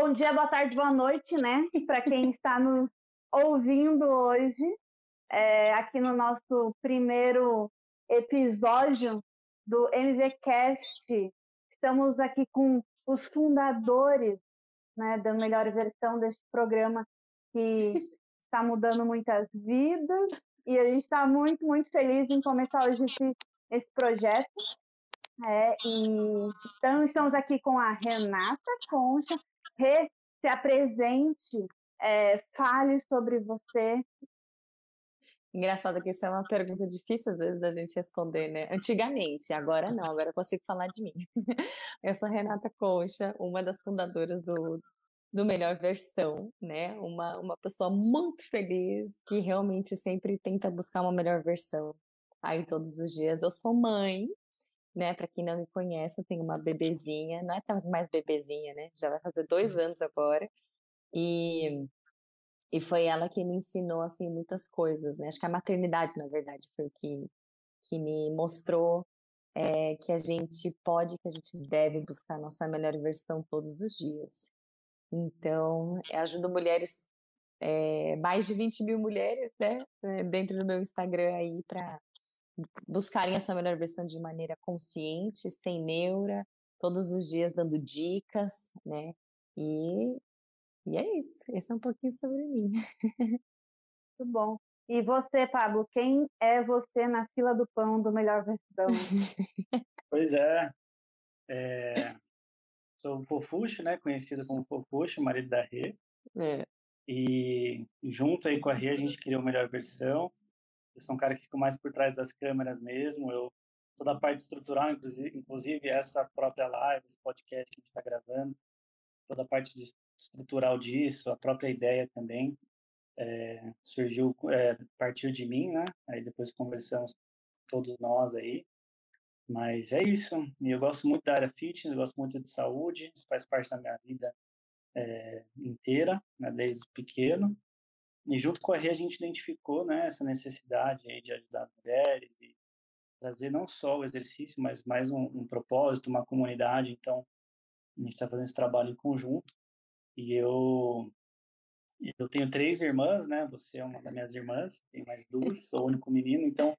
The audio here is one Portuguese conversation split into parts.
Bom dia, boa tarde, boa noite, né? Para quem está nos ouvindo hoje, é, aqui no nosso primeiro episódio do MVCast. Estamos aqui com os fundadores né, da melhor versão deste programa que está mudando muitas vidas e a gente está muito, muito feliz em começar hoje esse, esse projeto. É, e, então, estamos aqui com a Renata Concha, Rê, se apresente, é, fale sobre você. Engraçado que isso é uma pergunta difícil às vezes da gente responder, né? Antigamente, agora não, agora eu consigo falar de mim. Eu sou Renata Concha, uma das fundadoras do, do Melhor Versão, né? Uma, uma pessoa muito feliz que realmente sempre tenta buscar uma melhor versão aí todos os dias. Eu sou mãe, né? Para quem não me conhece, eu tenho uma bebezinha, não é tão mais bebezinha, né? Já vai fazer dois uhum. anos agora. E, e foi ela que me ensinou, assim, muitas coisas, né? Acho que a maternidade, na verdade, foi o que, que me mostrou é, que a gente pode, que a gente deve buscar a nossa melhor versão todos os dias. Então, ajudo mulheres, é, mais de 20 mil mulheres, né? Dentro do meu Instagram aí, para buscarem essa melhor versão de maneira consciente, sem neura, todos os dias dando dicas, né? E, e é isso. Esse é um pouquinho sobre mim. Muito bom. E você, Pablo, quem é você na fila do pão do melhor versão? Pois é. é sou o Fofuxo, né? Conhecido como Fofuxo, marido da Rê. É. E junto aí com a Rê a gente criou a melhor versão. Eu sou um cara que fica mais por trás das câmeras mesmo. Eu toda a parte estrutural, inclusive, inclusive essa própria live, esse podcast que a gente está gravando, toda a parte estrutural disso, a própria ideia também é, surgiu é, a partir de mim, né? Aí depois conversamos todos nós aí. Mas é isso. E eu gosto muito da área fitness, gosto muito de saúde, isso faz parte da minha vida é, inteira, né, desde pequeno. E junto com a Rê a gente identificou né, essa necessidade aí de ajudar as mulheres e trazer não só o exercício, mas mais um, um propósito, uma comunidade. Então, a gente está fazendo esse trabalho em conjunto. E eu eu tenho três irmãs, né? Você é uma das minhas irmãs, tem mais duas, sou o único menino. Então,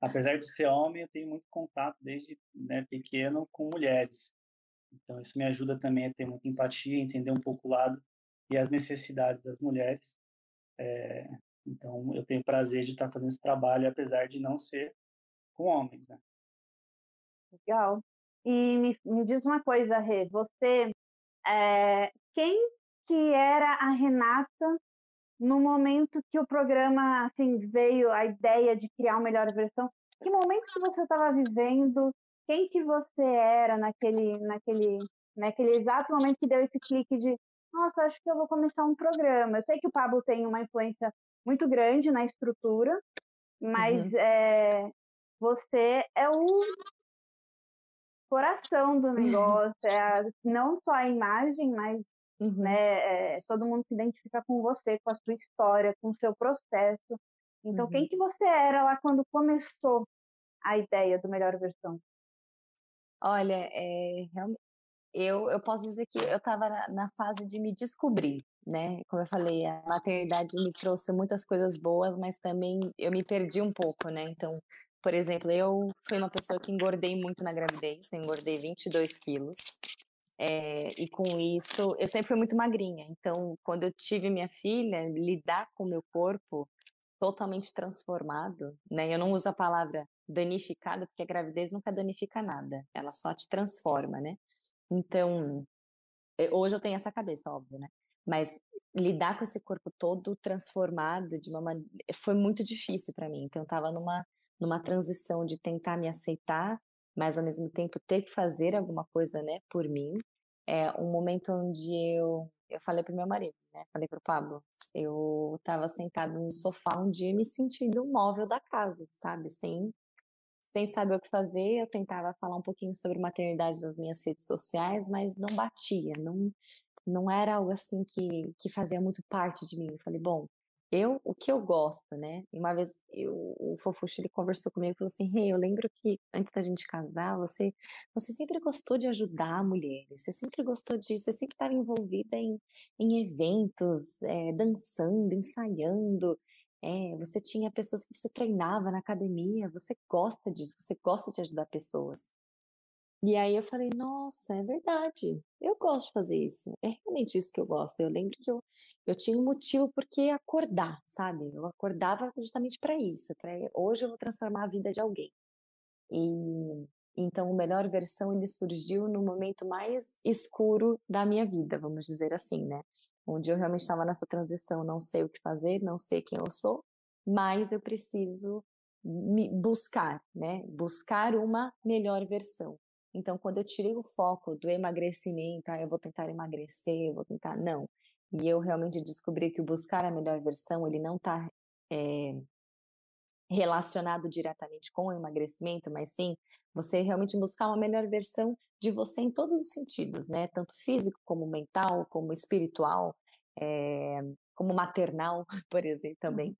apesar de ser homem, eu tenho muito contato desde né, pequeno com mulheres. Então, isso me ajuda também a ter muita empatia, entender um pouco o lado e as necessidades das mulheres. É, então, eu tenho prazer de estar fazendo esse trabalho, apesar de não ser com homens, né? Legal. E me, me diz uma coisa, Rê, você, é, quem que era a Renata no momento que o programa, assim, veio a ideia de criar uma melhor versão? Que momento que você estava vivendo? Quem que você era naquele, naquele, naquele exato momento que deu esse clique de nossa, acho que eu vou começar um programa. Eu sei que o Pablo tem uma influência muito grande na estrutura, mas uhum. é, você é o coração do negócio, é a, não só a imagem, mas uhum. né, é, todo mundo se identifica com você, com a sua história, com o seu processo. Então, uhum. quem que você era lá quando começou a ideia do Melhor Versão? Olha, é, eu, eu posso dizer que eu estava na, na, fase de me descobrir, né? Como eu falei, a maternidade me trouxe muitas coisas boas, mas também eu me perdi um pouco, né? Então, por exemplo, eu fui uma pessoa que engordei muito na gravidez, engordei 22 quilos. É, e com isso, eu sempre fui muito magrinha. Então, quando eu tive minha filha, lidar com o meu corpo totalmente transformado, né? Eu não uso a palavra danificada, porque a gravidez nunca danifica nada, ela só te transforma, né? Então, eh, hoje eu tenho essa cabeça, óbvio, né? Mas lidar com esse corpo todo transformado de uma foi muito difícil para mim. Então, eu estava numa numa transição de tentar me aceitar, mas ao mesmo tempo ter que fazer alguma coisa, né, por mim. É um momento onde eu eu falei pro meu marido, né? Falei pro Pablo. Eu estava sentado no sofá um dia me sentindo um móvel da casa, sabe? Sem sem saber o que fazer, eu tentava falar um pouquinho sobre maternidade nas minhas redes sociais, mas não batia, não, não era algo assim que, que fazia muito parte de mim. Eu falei, bom, eu, o que eu gosto, né? E uma vez eu, o Fofuxo ele conversou comigo e falou assim: Hey, eu lembro que antes da gente casar, você, você sempre gostou de ajudar mulheres, você sempre gostou de, você sempre estava envolvida em, em eventos, é, dançando, ensaiando. É, você tinha pessoas que você treinava na academia, você gosta disso, você gosta de ajudar pessoas. E aí eu falei, nossa, é verdade, eu gosto de fazer isso, é realmente isso que eu gosto. Eu lembro que eu, eu tinha um motivo porque acordar, sabe? Eu acordava justamente para isso, para hoje eu vou transformar a vida de alguém. E então o melhor versão ele surgiu no momento mais escuro da minha vida, vamos dizer assim, né? Onde eu realmente estava nessa transição, não sei o que fazer, não sei quem eu sou, mas eu preciso me buscar, né? Buscar uma melhor versão. Então, quando eu tirei o foco do emagrecimento, ah, eu vou tentar emagrecer, eu vou tentar. Não. E eu realmente descobri que o buscar a melhor versão, ele não está é, eh, relacionado diretamente com o emagrecimento, mas sim você realmente buscar uma melhor versão de você em todos os sentidos, né? Tanto físico, como mental, como espiritual, é, como maternal, por exemplo, também.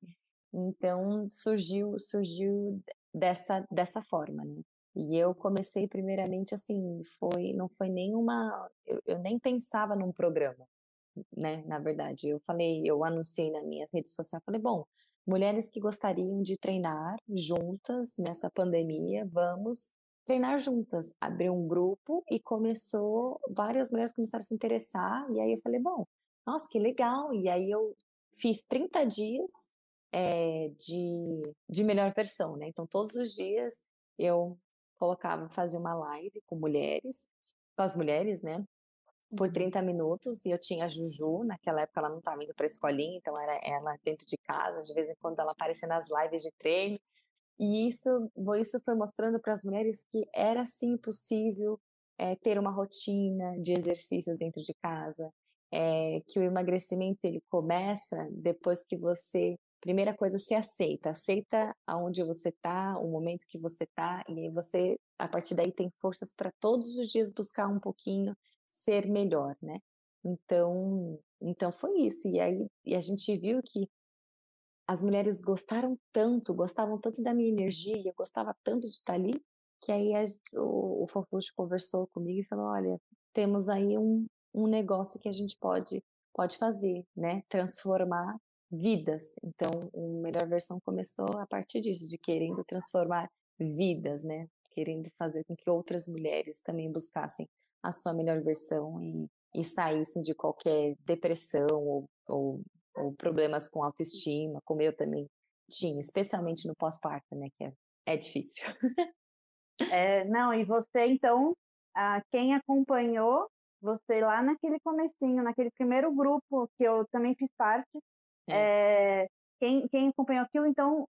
Uhum. Então, surgiu, surgiu dessa, dessa forma, né? E eu comecei primeiramente assim, foi, não foi nenhuma, eu, eu nem pensava num programa, né? Na verdade, eu falei, eu anunciei na minha rede social, falei, bom, mulheres que gostariam de treinar juntas nessa pandemia, vamos treinar juntas. Abri um grupo e começou, várias mulheres começaram a se interessar, e aí eu falei, bom, nossa, que legal. E aí eu fiz 30 dias é, de, de melhor versão, né? Então, todos os dias eu colocava, fazia uma live com mulheres, com as mulheres, né? Por 30 uhum. minutos, e eu tinha a Juju, naquela época ela não estava indo para a escolinha, então era ela dentro de casa, de vez em quando ela aparecia nas lives de treino, e isso, isso foi mostrando para as mulheres que era sim possível é, ter uma rotina de exercícios dentro de casa, é, que o emagrecimento ele começa depois que você primeira coisa, se aceita. Aceita aonde você está, o momento que você está, e aí você, a partir daí, tem forças para todos os dias buscar um pouquinho ser melhor, né? Então, então foi isso. E aí e a gente viu que as mulheres gostaram tanto, gostavam tanto da minha energia, gostava tanto de estar ali, que aí a, o, o conversou comigo e falou: olha, temos aí um, um negócio que a gente pode, pode fazer, né? Transformar vidas. Então, a melhor versão começou a partir disso, de querendo transformar vidas, né? Querendo fazer com que outras mulheres também buscassem a sua melhor versão e, e saíssem de qualquer depressão ou, ou, ou problemas com autoestima, como eu também tinha, especialmente no pós-parto, né? Que é, é difícil. É, não, e você, então, a, quem acompanhou você lá naquele comecinho, naquele primeiro grupo que eu também fiz parte, é. É, quem, quem acompanhou aquilo, então,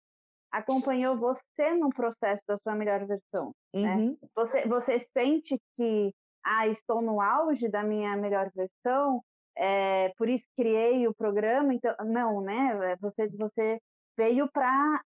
acompanhou você no processo da sua melhor versão. Né? Uhum. Né? Você, você sente que, ah, estou no auge da minha melhor versão, é, por isso criei o programa, então, não, né? Você, você veio para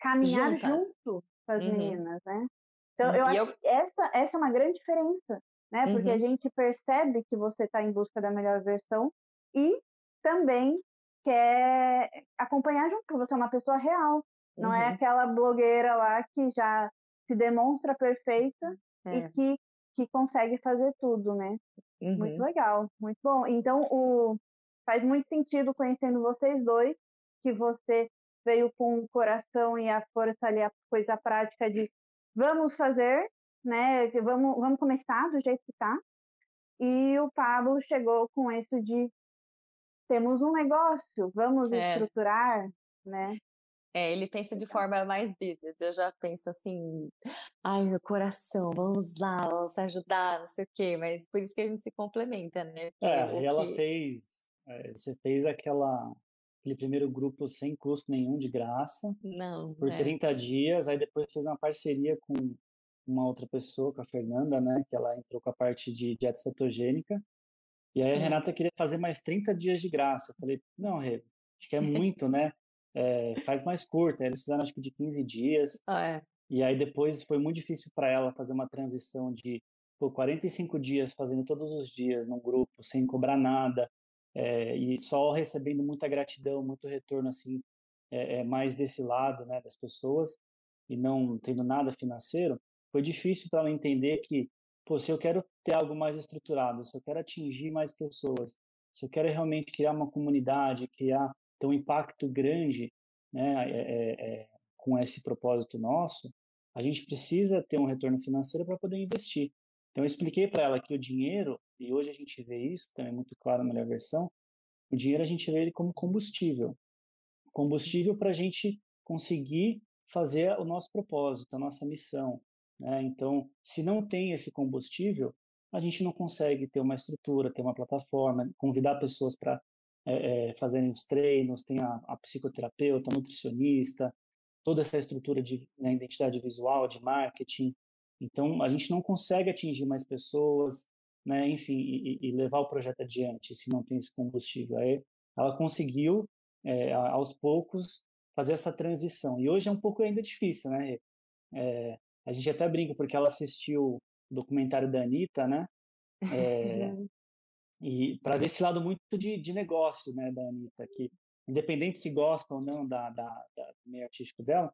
caminhar Juntas. junto com as uhum. meninas, né? Então, uhum. eu acho eu... que essa, essa é uma grande diferença, né? Porque a uhum. gente percebe que você está em busca da melhor versão e também quer acompanhar junto, porque você é uma pessoa real. Não é uhum. é aquela blogueira lá que já se demonstra perfeita é. e que, que consegue fazer tudo, né? Uhum. Muito legal, muito bom. Então, o, faz muito sentido conhecendo vocês dois, que você veio com o coração e a força ali, a coisa prática de vamos fazer, né? Vamos, vamos começar do jeito que tá. E o Pablo chegou com isso de temos um negócio, vamos é. estruturar, né? É, ele pensa de forma mais business. Eu já penso assim, ai, meu coração, vamos lá, vamos ajudar, não sei o quê, mas por isso que a gente se complementa, né? Porque é, ela que... fez, é, você fez aquela, aquele primeiro grupo sem custo nenhum, de graça, não, por é. 30 dias, aí depois fez uma parceria com uma outra pessoa, com a Fernanda, né, que ela entrou com a parte de dieta cetogênica, e aí a Renata queria fazer mais 30 dias de graça. Eu falei, não, Rê, acho que é muito, né? É, faz mais curta. Eles fizeram acho que de 15 dias. Ah, é. E aí depois foi muito difícil para ela fazer uma transição de pô, 45 dias fazendo todos os dias num grupo, sem cobrar nada. é, e só recebendo muita gratidão, muito retorno assim, é, é, mais desse lado, né, das pessoas e não tendo nada financeiro, foi difícil para ela entender que, pô, se eu quero ter algo mais estruturado, se eu quero atingir mais pessoas, se eu quero realmente criar uma comunidade, criar ter um impacto grande, né, é, com esse propósito nosso, a gente precisa ter um retorno financeiro para poder investir. Então, eu expliquei para ela que o dinheiro, e hoje a gente vê isso, também é muito claro na melhor versão, o dinheiro a gente vê ele como combustível. Combustível para a gente conseguir fazer o nosso propósito, a nossa missão. Né? Então, se não tem esse combustível, a gente não consegue ter uma estrutura, ter uma plataforma, convidar pessoas para é, é, fazerem os treinos, tem a, a psicoterapeuta, a nutricionista, toda essa estrutura de né, identidade visual, de marketing, então, a gente não consegue atingir mais pessoas, né, enfim, e, e levar o projeto adiante se não tem esse combustível. Aí, ela conseguiu, é, aos poucos, fazer essa transição. E hoje é um pouco ainda difícil, né? É, a gente até brinca porque ela assistiu o documentário da Anitta, né? É, e para ver esse lado muito de, de negócio, né, da Anitta, que independente se gosta ou não da, da, da do meio artístico dela,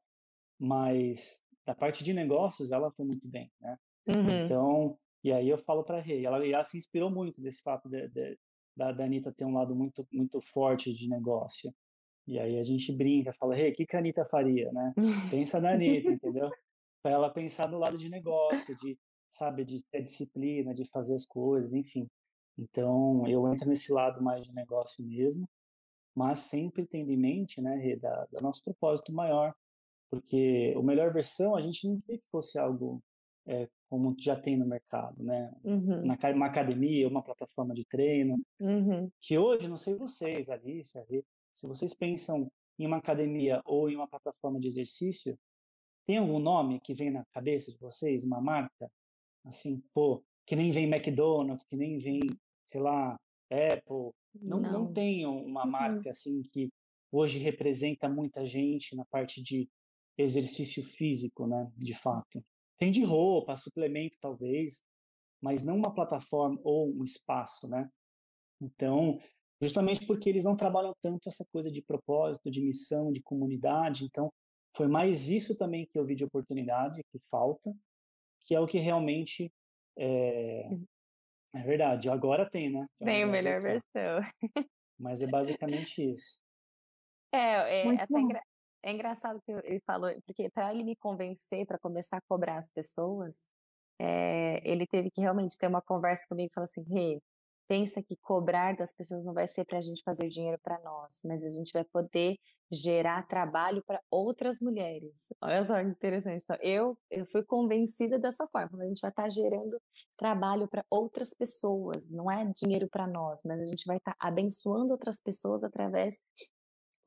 mas da parte de negócios, ela foi muito bem, né? Uhum. Então, e aí eu falo para a Rei, ela, se inspirou muito desse fato de, de, da, da Anitta ter um lado muito, muito forte de negócio. E aí a gente brinca, fala, Rei, o que, que a Anitta faria, né? Pensa na Anitta, entendeu? Para ela pensar no lado de negócio, de, sabe, de ter disciplina, de fazer as coisas, enfim. Então, eu entro nesse lado mais de negócio mesmo, mas sempre tendo em mente, né, da, da nosso propósito maior, porque o melhor versão a gente não queria que fosse algo é, como já tem no mercado, né? Uhum. Na, uma academia, uma plataforma de treino, uhum. que hoje, não sei vocês, Alice, se vocês pensam em uma academia ou em uma plataforma de exercício, tem algum nome que vem na cabeça de vocês, uma marca? Assim, pô, que nem vem McDonald's, que nem vem, sei lá, Apple. Não, não. não tem uma uhum. marca assim que hoje representa muita gente na parte de exercício físico, né, de fato. Tem de roupa, suplemento talvez, mas não uma plataforma ou um espaço, né? Então, justamente porque eles não trabalham tanto essa coisa de propósito, de missão, de comunidade, então foi mais isso também que eu vi de oportunidade, que falta, que é o que realmente é, é verdade. Agora tem, né? Tem a melhor versão. versão. Mas é basicamente isso. É, é até engra... É engraçado que ele falou, porque para ele me convencer, para começar a cobrar as pessoas, é, ele teve que realmente ter uma conversa comigo e falar assim: Rê, pensa que cobrar das pessoas não vai ser para a gente fazer dinheiro para nós, mas a gente vai poder gerar trabalho para outras mulheres. Olha só que interessante. Então, eu, eu fui convencida dessa forma. A gente vai estar tá gerando trabalho para outras pessoas, não é dinheiro para nós, mas a gente vai estar tá abençoando outras pessoas através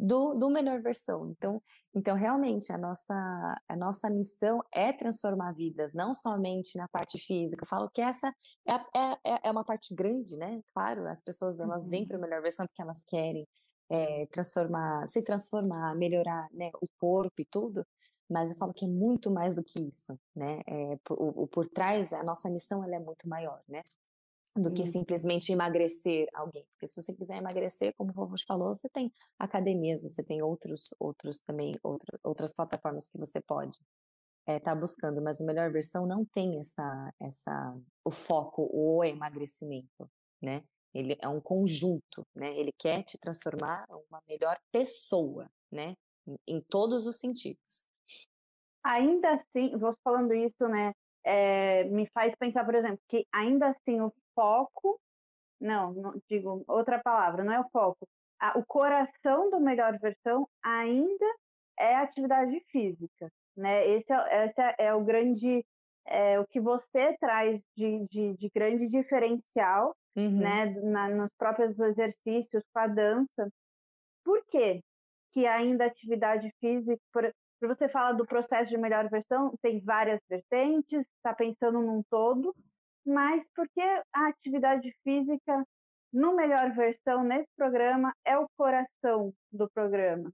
do, do melhor versão. Então, então realmente a nossa a nossa missão é transformar vidas, não somente na parte física. Eu falo que essa é, é, é, é uma parte grande, né? Claro, as pessoas elas vêm para a uhum. melhor versão porque elas querem é, transformar, se transformar, melhorar, né, o corpo e tudo. Mas eu falo que é muito mais do que isso, né? É, por, o, por trás, a nossa missão ela é muito maior, né? Do que simplesmente emagrecer alguém. Porque se você quiser emagrecer, como o Rofo falou, você tem academias, você tem outros, outros também, outra, outras plataformas que você pode estar é, tá buscando, mas o melhor versão não tem essa, essa, o foco, o emagrecimento, né? Ele é um conjunto, né? Ele quer te transformar uma melhor pessoa, né? Em, em todos os sentidos. Ainda assim, você falando isso, né? É, me faz pensar, por exemplo, que ainda assim o foco, não, não digo outra palavra, não é o foco. A, o coração do melhor versão ainda é a atividade física, né? Esse é, esse é, é o grande, é, o que você traz de, de, de grande diferencial, uhum. né? Na, nos próprios exercícios, com a dança. Por quê? Que ainda a atividade física, por, por você falar do processo de melhor versão, tem várias vertentes, está pensando num todo, mas porque a atividade física, no melhor versão, nesse programa, é o coração do programa?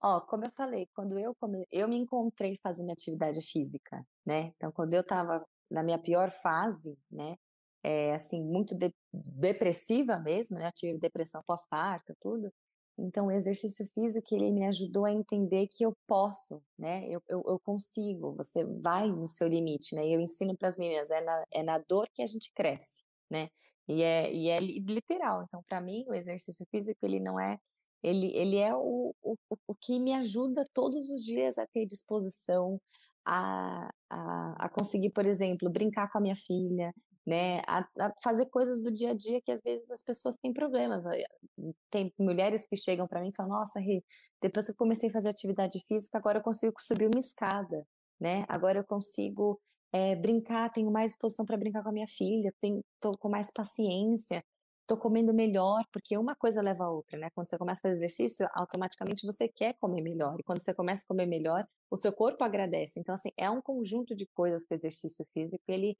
Ó, como eu falei, quando eu come... eu me encontrei fazendo atividade física, né? Então, quando eu estava na minha pior fase, né? é, assim, muito de, depressiva mesmo, né? Eu tive depressão pós-parto, tudo. Então, o exercício físico, ele me ajudou a entender que eu posso, né? Eu, eu, eu consigo, você vai no seu limite, né? E eu ensino para as meninas, é na, é na dor que a gente cresce, né? E é, e é literal. Então, para mim, o exercício físico, ele não é ele, ele é o, o, o que me ajuda todos os dias a ter disposição, a, a, a conseguir, por exemplo, brincar com a minha filha, né, a, a, fazer coisas do dia a dia que às vezes as pessoas têm problemas. Tem mulheres que chegam para mim e falam: Nossa, Rê, depois que eu comecei a fazer atividade física, agora eu consigo subir uma escada, né? Agora eu consigo é, brincar, tenho mais disposição para brincar com a minha filha, tenho, com mais paciência tô comendo melhor, porque uma coisa leva a outra, né? Quando você começa a fazer exercício, automaticamente você quer comer melhor. E quando você começa a comer melhor, o seu corpo agradece. Então, assim, é um conjunto de coisas que o exercício físico, ele,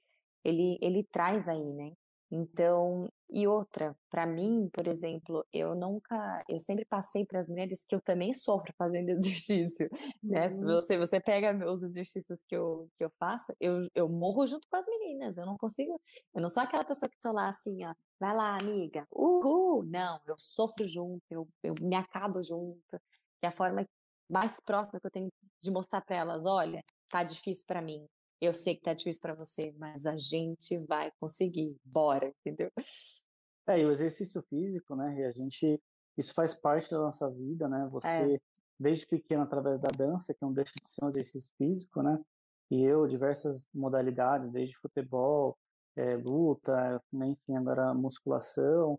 ele, ele traz aí, né? Então, e outra, para mim, por exemplo, eu nunca, eu sempre passei para as mulheres que eu também sofro fazendo exercício, né? Se uhum. você você pega os exercícios que eu que eu faço, eu, eu morro junto com as meninas, eu não consigo, eu não sou aquela pessoa que tô lá assim, ó, vai lá, amiga, uhul, não, eu sofro junto, eu, eu me acabo junto, que é a forma mais próxima que eu tenho de mostrar para elas, olha, tá difícil para mim, eu sei que tá difícil para você, mas a gente vai conseguir. Bora, entendeu? É, e o exercício físico, né? E a gente isso faz parte da nossa vida, né? É. Você é. desde pequeno através da dança, que não deixa de ser um exercício físico, né? E eu diversas modalidades, desde futebol, é, luta, né? enfim, agora musculação.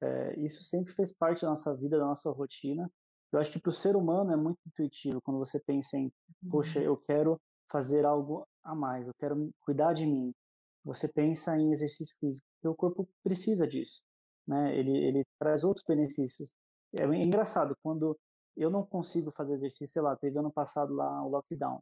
É, isso sempre fez parte da nossa vida, da nossa rotina. Eu acho que para o ser humano é muito intuitivo quando você pensa em, poxa, uhum. eu quero fazer algo a mais, eu quero cuidar de mim. Você pensa em exercício físico, porque o corpo precisa disso, né? Ele, ele traz outros benefícios. É engraçado, quando eu não consigo fazer exercício, sei lá, teve ano passado lá o lockdown,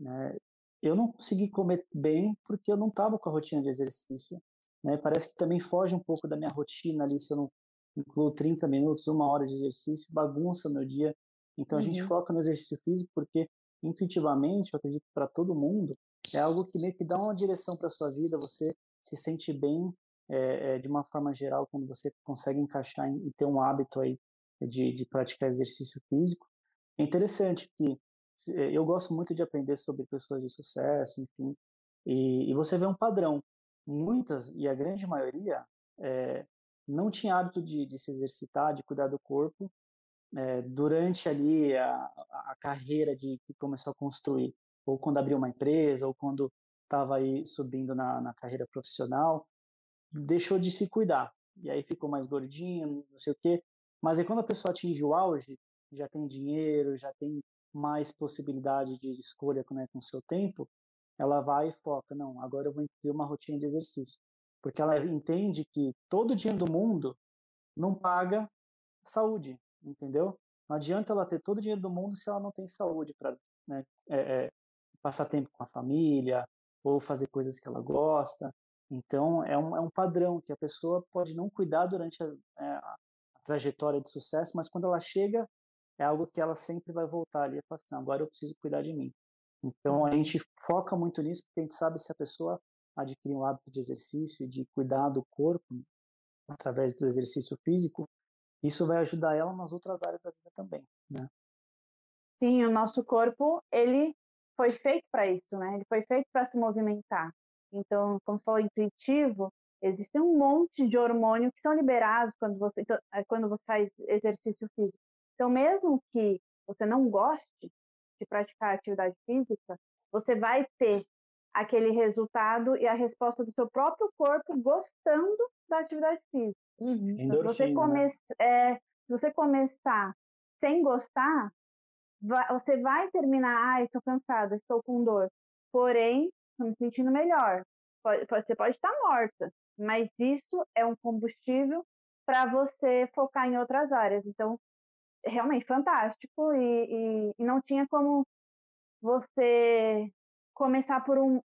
né? Eu não consegui comer bem porque eu não estava com a rotina de exercício, né? Parece que também foge um pouco da minha rotina ali, se eu não incluo 30 minutos, uma hora de exercício, bagunça meu dia. Então a gente uhum. foca no exercício físico porque intuitivamente, eu acredito para todo mundo, é algo que meio que dá uma direção para sua vida, você se sente bem é, é, de uma forma geral quando você consegue encaixar em, e ter um hábito aí de, de praticar exercício físico. É interessante que eu gosto muito de aprender sobre pessoas de sucesso, enfim, e, e você vê um padrão. Muitas, e a grande maioria, é, não tinha hábito de, de se exercitar, de cuidar do corpo, é, durante ali a, a carreira de que começou a construir, ou quando abriu uma empresa, ou quando estava aí subindo na, na carreira profissional, deixou de se cuidar. E aí ficou mais gordinho, não sei o quê. Mas aí quando a pessoa atinge o auge, já tem dinheiro, já tem mais possibilidade de escolha né, com o seu tempo, ela vai e foca, não, agora eu vou incluir uma rotina de exercício. Porque ela entende que todo dinheiro do mundo não paga saúde, entendeu? Não adianta ela ter todo o dinheiro do mundo se ela não tem saúde para né, é, é, passar tempo com a família ou fazer coisas que ela gosta. Então, é um, é um padrão que a pessoa pode não cuidar durante a, é, a trajetória de sucesso, mas quando ela chega, é algo que ela sempre vai voltar ali e falar assim, agora eu preciso cuidar de mim. Então, a gente foca muito nisso porque a gente sabe se a pessoa adquirir um hábito de exercício de cuidar do corpo através do exercício físico, isso vai ajudar ela nas outras áreas da vida também, né? Sim, o nosso corpo, ele foi feito para isso, né? Ele foi feito para se movimentar. Então, como você falou, intuitivo, existe um monte de hormônio que são liberados quando você, então, é, quando você faz exercício físico. Então, mesmo que você não goste de praticar atividade física, você vai ter aquele resultado e a resposta do seu próprio corpo gostando da atividade física. Uhum. Então, se, você come... é, se você começar sem gostar, vai, você vai terminar, ai, estou cansada, estou com dor. Porém, estou me sentindo melhor. Pode, você pode estar morta, mas isso é um combustível para você focar em outras áreas. Então, realmente fantástico e, e, e não tinha como você começar por um,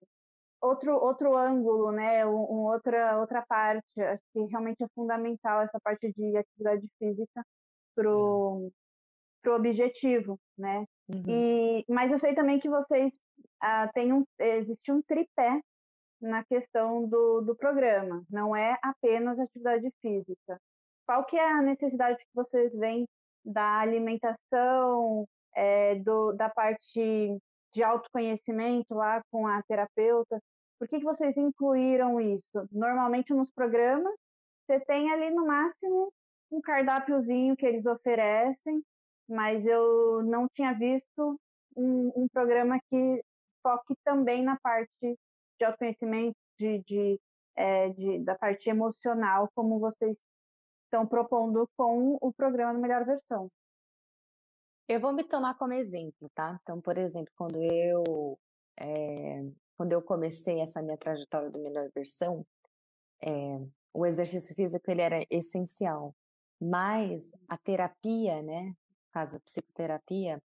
outro, outro ângulo, né? Um, um, outra, outra parte. Acho que realmente é fundamental essa parte de atividade física pro, pro objetivo, né? Uhum. E, mas eu sei também que vocês uh, têm um, existe um tripé na questão do, do programa, não é apenas atividade física. Qual que é a necessidade que vocês veem da alimentação, é, do, da parte de autoconhecimento lá com a terapeuta? Por que, que vocês incluíram isso? Normalmente nos programas, você tem ali no máximo um cardápiozinho que eles oferecem, mas eu não tinha visto um, um programa que foque também na parte de autoconhecimento, de, de, é, de, da parte emocional, como vocês estão propondo com o programa Melhor Versão. Eu vou me tomar como exemplo, tá? Então, por exemplo, quando eu é, quando eu comecei essa minha trajetória do Melhor Versão, é, o exercício físico ele era essencial, mas a terapia, né, no caso a psicoterapia,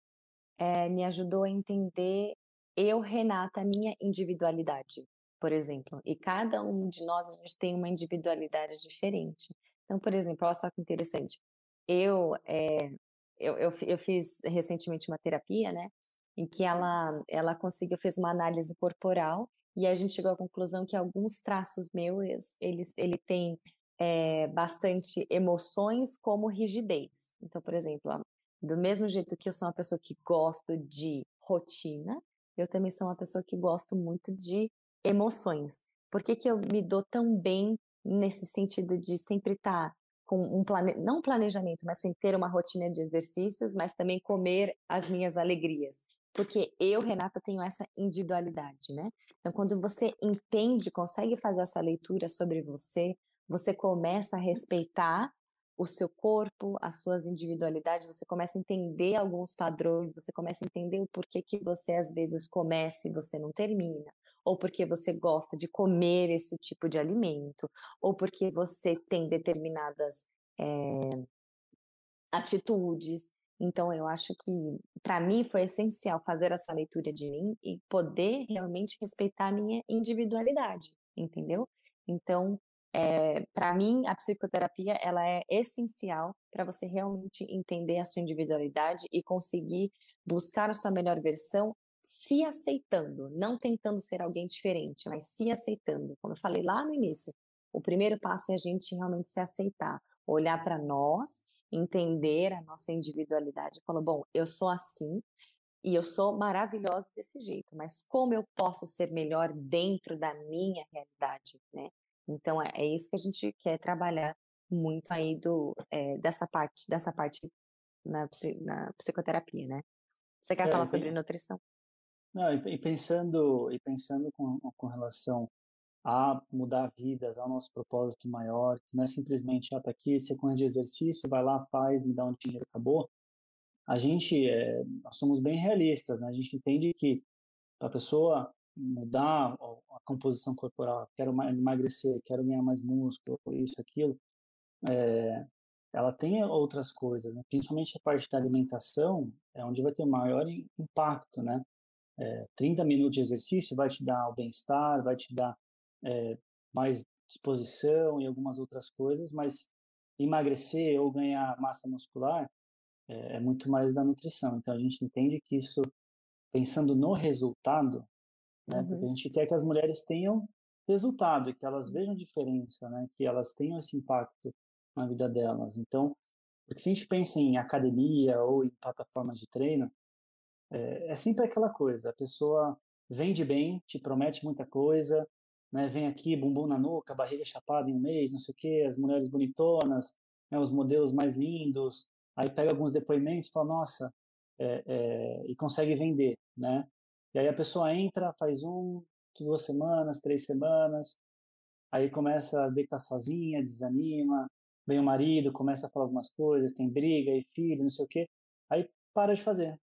é, me ajudou a entender eu, Renata, a minha individualidade, por exemplo. E cada um de nós, a gente tem uma individualidade diferente. Então, por exemplo, olha só que interessante. Eu, é, eu, eu, eu fiz recentemente uma terapia, né? Em que ela, ela conseguiu, fez uma análise corporal e a gente chegou à conclusão que alguns traços meus, eles, ele tem é, bastante emoções como rigidez. Então, por exemplo, do mesmo jeito que eu sou uma pessoa que gosto de rotina, eu também sou uma pessoa que gosto muito de emoções. Por que, que eu me dou tão bem nesse sentido de sempre estar com um plane... não planejamento, mas sem ter uma rotina de exercícios, mas também comer as minhas alegrias? Porque eu, Renata, tenho essa individualidade, né? Então, quando você entende, consegue fazer essa leitura sobre você, você começa a respeitar o seu corpo, as suas individualidades, você começa a entender alguns padrões, você começa a entender o porquê que você às vezes começa e você não termina, ou porque você gosta de comer esse tipo de alimento, ou porque você tem determinadas é, atitudes. Então, eu acho que para mim foi essencial fazer essa leitura de mim e poder realmente respeitar a minha individualidade, entendeu? Então, é, para mim, a psicoterapia ela é essencial para você realmente entender a sua individualidade e conseguir buscar a sua melhor versão se aceitando, não tentando ser alguém diferente, mas se aceitando. Como eu falei lá no início, o primeiro passo é a gente realmente se aceitar, olhar para nós, entender a nossa individualidade, falando, bom, eu sou assim e eu sou maravilhosa desse jeito, mas como eu posso ser melhor dentro da minha realidade, né? Então é, é isso que a gente quer trabalhar muito aí do, é, dessa parte, dessa parte na, na, psicoterapia, né? Você quer é, falar sobre nutrição? Não, e, pensando e pensando com, com relação a mudar vidas, ao nosso propósito maior, que não é simplesmente, ah, tá aqui, sequência de exercício, vai lá, faz, me dá um dinheiro, acabou. A gente, é, nós somos bem realistas, né? A gente entende que a pessoa mudar a composição corporal, quero emagrecer, quero ganhar mais músculo, isso, aquilo, é, ela tem outras coisas, né? principalmente a parte da alimentação, é onde vai ter maior impacto, né? É, 30 minutos de exercício vai te dar o bem-estar, vai te dar é, mais disposição e algumas outras coisas, mas emagrecer ou ganhar massa muscular é, é muito mais da nutrição. Então a gente entende que isso, pensando no resultado, né? Uhum. Porque a gente quer que as mulheres tenham resultado, que elas vejam diferença, né? Que elas tenham esse impacto na vida delas. Então, porque se a gente pensa em academia ou em plataformas de treino, é, é sempre aquela coisa, a pessoa vende bem, te promete muita coisa, né? Vem aqui, bumbum na nuca, barriga chapada em um mês, não sei o quê, as mulheres bonitonas, né? os modelos mais lindos, aí pega alguns depoimentos e fala, nossa, é, é, e consegue vender, né? E aí a pessoa entra, faz um, duas semanas, três semanas, aí começa a ver que está sozinha, desanima, vem o marido, começa a falar algumas coisas, tem briga e filho, não sei o quê, aí para de fazer.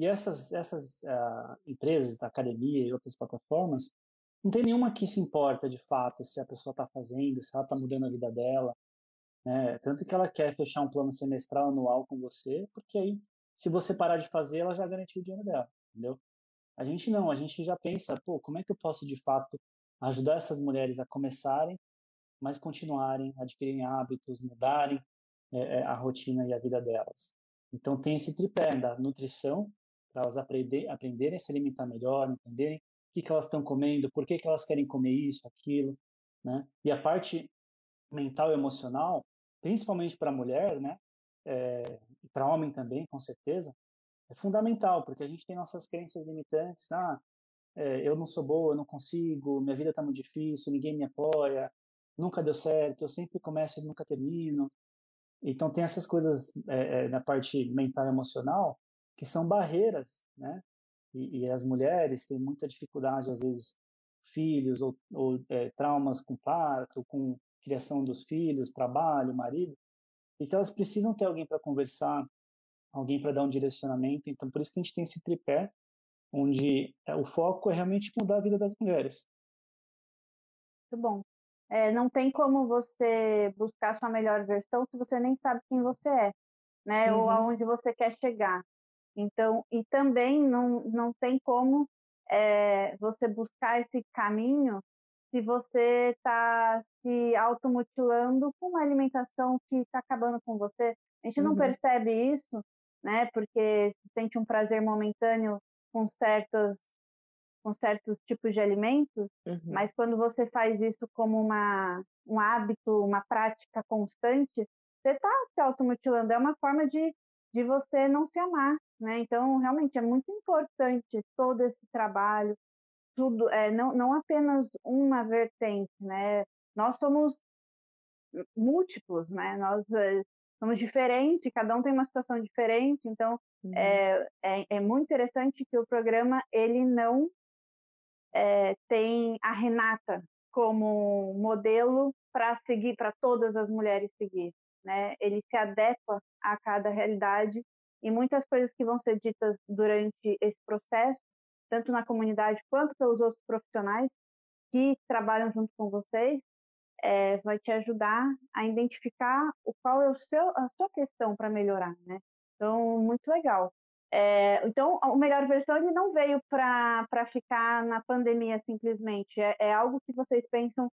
E essas, essas uh, empresas da academia e outras plataformas, não tem nenhuma que se importa de fato se a pessoa está fazendo, se ela está mudando a vida dela. Né? Tanto que ela quer fechar um plano semestral, anual com você, porque aí, se você parar de fazer, ela já garantiu o dinheiro dela, entendeu? A gente não, a gente já pensa, pô, como é que eu posso de fato ajudar essas mulheres a começarem, mas continuarem, adquirirem hábitos, mudarem é, a rotina e a vida delas. Então tem esse tripé da nutrição, para elas aprender, aprenderem a se alimentar melhor, entenderem que, que elas estão comendo, por que, que elas querem comer isso, aquilo, né? E a parte mental e emocional, principalmente para a mulher, né? É, e para homem também, com certeza, é fundamental, porque a gente tem nossas crenças limitantes. Ah, é, eu não sou boa, eu não consigo, minha vida está muito difícil, ninguém me apoia, nunca deu certo, eu sempre começo e nunca termino. Então tem essas coisas é, na parte mental e emocional que são barreiras, né? E, e, as mulheres têm muita dificuldade, às vezes, filhos ou, ou é, traumas com parto, com criação dos filhos, trabalho, marido, e que elas precisam ter alguém para conversar, alguém para dar um direcionamento. Então, por isso que a gente tem esse tripé, onde é, o foco é realmente mudar a vida das mulheres. Muito bom. É, não tem como você buscar sua melhor versão se você nem sabe quem você é, né? Uhum. Ou aonde você quer chegar. Então, e também não, não tem como é, você buscar esse caminho se você está se automutilando com uma alimentação que está acabando com você. A gente não uhum. percebe isso, né? Porque se sente um prazer momentâneo com certas com certos tipos de alimentos, uhum. mas quando você faz isso como uma, um hábito, uma prática constante, você está se automutilando. É uma forma de, de você não se amar, né? Então, realmente, é muito importante todo esse trabalho, tudo, é, não, não apenas uma vertente, né? Nós somos múltiplos, né? Nós é, somos diferentes, cada um tem uma situação diferente, então uhum. é, é, é, muito interessante que o programa ele não é, tem a Renata como modelo para seguir, para todas as mulheres seguir. Né? Ele se adequa a cada realidade e muitas coisas que vão ser ditas durante esse processo, tanto na comunidade quanto pelos outros profissionais que trabalham junto com vocês, é, vai te ajudar a identificar o qual é o seu, a sua questão para melhorar, né? Então, muito legal. É, então, a melhor versão ele não veio para ficar na pandemia simplesmente. É, é, algo que vocês pensam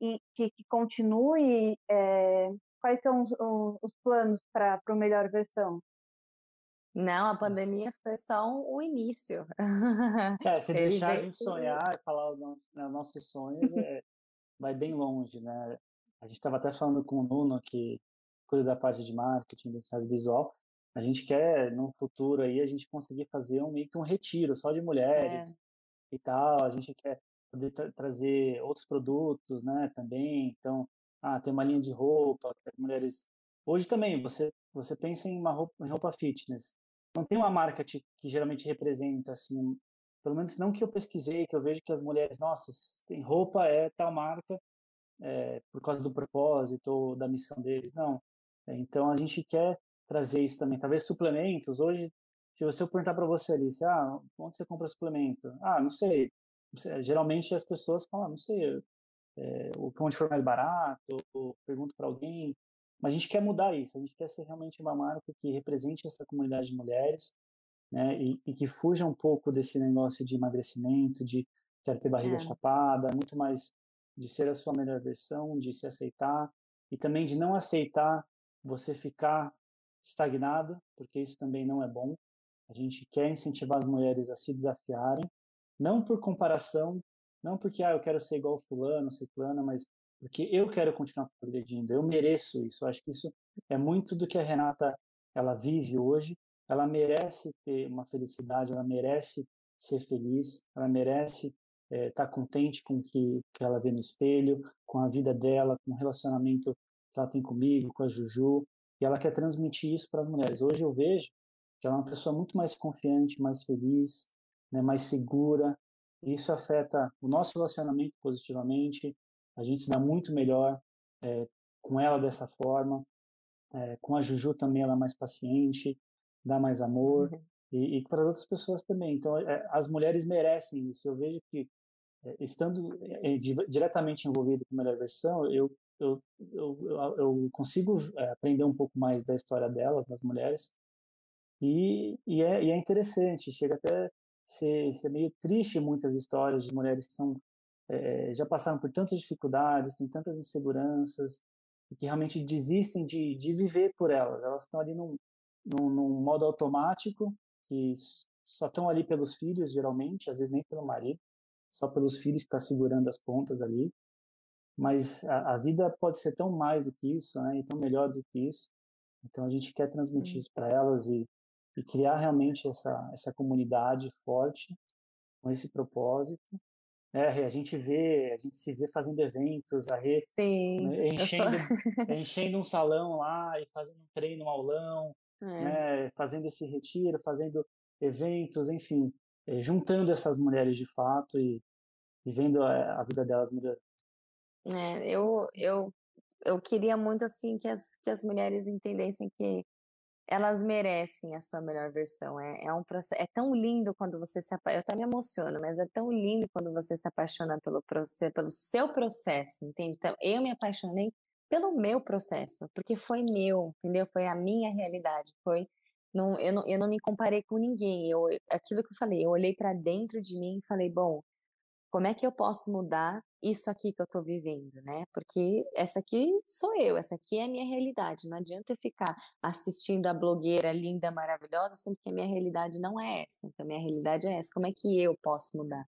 em, que, que continue? É, quais são os, os planos para a melhor versão? Não, a pandemia foi só o início. É, se deixar a gente sonhar e falar os né, nossos sonhos, é, vai bem longe, né? A gente estava até falando com o Nuno, que cuida da parte de marketing, identidade visual, a gente quer, no futuro aí, a gente conseguir fazer um, meio que um retiro só de mulheres é. e tal. A gente quer poder tra trazer outros produtos, né, também. Então, ah, tem uma linha de roupa, mulheres... Hoje também, você, você pensa em uma roupa, roupa fitness. Não tem uma marca que, geralmente representa, assim, pelo menos não que eu pesquisei, que eu vejo que as mulheres, nossa, tem roupa é tal marca é, por causa do propósito da missão deles. Não. Então, a gente quer trazer isso também. Talvez suplementos. Hoje, se você perguntar para você ali, se, ah, onde você compra suplemento? Ah, não sei. Geralmente as pessoas falam, ah, não sei, é, onde for mais barato, ou pergunto para alguém. Mas a gente quer mudar isso. A gente quer ser realmente uma marca que represente essa comunidade de mulheres, né? E, e que fuja um pouco desse negócio de emagrecimento, de quero ter barriga é. chapada, muito mais de ser a sua melhor versão, de se aceitar e também de não aceitar você ficar estagnada, porque isso também não é bom. A gente quer incentivar as mulheres a se desafiarem, não por comparação, não porque ah, eu quero ser igual fulano, ciclana, mas porque eu quero continuar progredindo, eu mereço isso. Eu acho que isso é muito do que a Renata ela vive hoje. Ela merece ter uma felicidade, ela merece ser feliz, ela merece estar é, tá contente com o que, que ela vê no espelho, com a vida dela, com o relacionamento que ela tem comigo, com a Juju e ela quer transmitir isso para as mulheres. Hoje eu vejo que ela é uma pessoa muito mais confiante, mais feliz, né, mais segura. Isso afeta o nosso relacionamento positivamente. A gente se dá muito melhor é, com ela dessa forma. É, com a Juju também ela é mais paciente, dá mais amor. Uhum. E, e, para as outras pessoas também. Então, é, as mulheres merecem isso. Eu vejo que, estando diretamente envolvido com a melhor versão, eu eu, eu, eu consigo aprender um pouco mais da história delas, das mulheres, e, e, é, e é interessante, chega até ser, ser meio triste muitas histórias de mulheres que são é, já passaram por tantas dificuldades, têm tantas inseguranças, e que realmente desistem de, de viver por elas. Elas estão ali num, num, num modo automático, que só estão ali pelos filhos, geralmente, às vezes nem pelo marido, só pelos filhos que está segurando as pontas ali. Mas a, a, vida pode ser tão mais do que isso, né? E tão melhor do que isso. Então a gente quer transmitir isso para elas e, e criar realmente essa essa comunidade forte com esse propósito. É, a gente vê, a gente se vê fazendo eventos, a Rê né, enchendo, enchendo um salão lá e fazendo um treino, um aulão, é. né, fazendo esse retiro, fazendo eventos, enfim, é, juntando essas mulheres de fato e, e vendo a, a vida delas melhorando. É, eu, eu, eu queria muito assim que as, que as mulheres entendessem que elas merecem a sua melhor versão. É, é um processo, é tão lindo quando você se apaixona. Eu até me emociono, mas é tão lindo quando você se apaixona pelo processo, pelo seu processo, entende? Então, eu me apaixonei pelo meu processo, porque foi meu, entendeu? Foi a minha realidade, foi não, eu, não, eu não me comparei com ninguém. Eu, aquilo que eu falei, eu olhei para dentro de mim e falei, bom, como é que eu posso mudar isso aqui que eu estou vivendo, né? Porque essa aqui sou eu, essa aqui é a minha realidade. Não adianta eu ficar assistindo a blogueira linda, maravilhosa, sendo que a minha realidade não é essa. Então, a minha realidade é essa. Como é que eu posso mudar?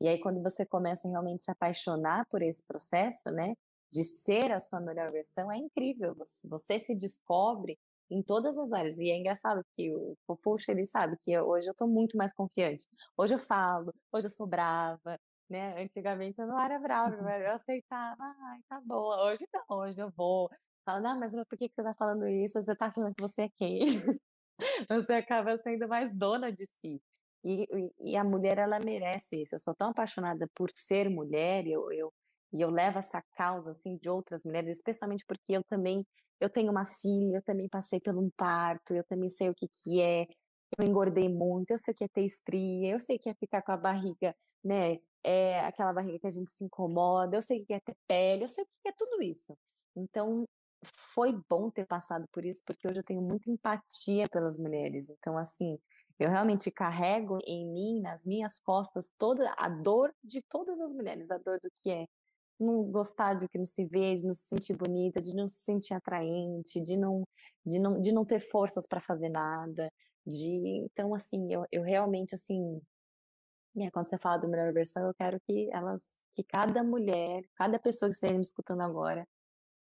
E aí, quando você começa a realmente se apaixonar por esse processo, né? De ser a sua melhor versão, é incrível. Você, se descobre em todas as áreas. E é engraçado que o Fofuxa, ele sabe que hoje eu estou muito mais confiante. Hoje eu falo, hoje eu sou brava, né? Antigamente eu não era brava, eu aceitava, ai, tá boa. Hoje não, hoje eu vou. Fala, não, mas por que, que você tá falando isso? Você tá falando que você é quem? você acaba sendo mais dona de si. E, e, e, a mulher, ela merece isso. Eu sou tão apaixonada por ser mulher, eu, eu, e eu levo essa causa, assim, de outras mulheres, especialmente porque eu também, eu tenho uma filha, eu também passei por um parto, eu também sei o que que é, eu engordei muito, eu sei o que é ter estria, eu sei o que é ficar com a barriga, né, é aquela barriga que a gente se incomoda, eu sei o que é ter pele, eu sei o que é tudo isso. Então, foi bom ter passado por isso, porque hoje eu tenho muita empatia pelas mulheres. Então, assim, eu realmente carrego em mim, nas minhas costas, toda a dor de todas as mulheres, a dor do que é não gostar do que não se vê, de não se sentir bonita, de não se sentir atraente, de não, de não, de não ter forças para fazer nada, de então assim eu, eu realmente assim né, quando você fala do melhor versão, eu quero que elas, que cada mulher, cada pessoa que esteja me escutando agora,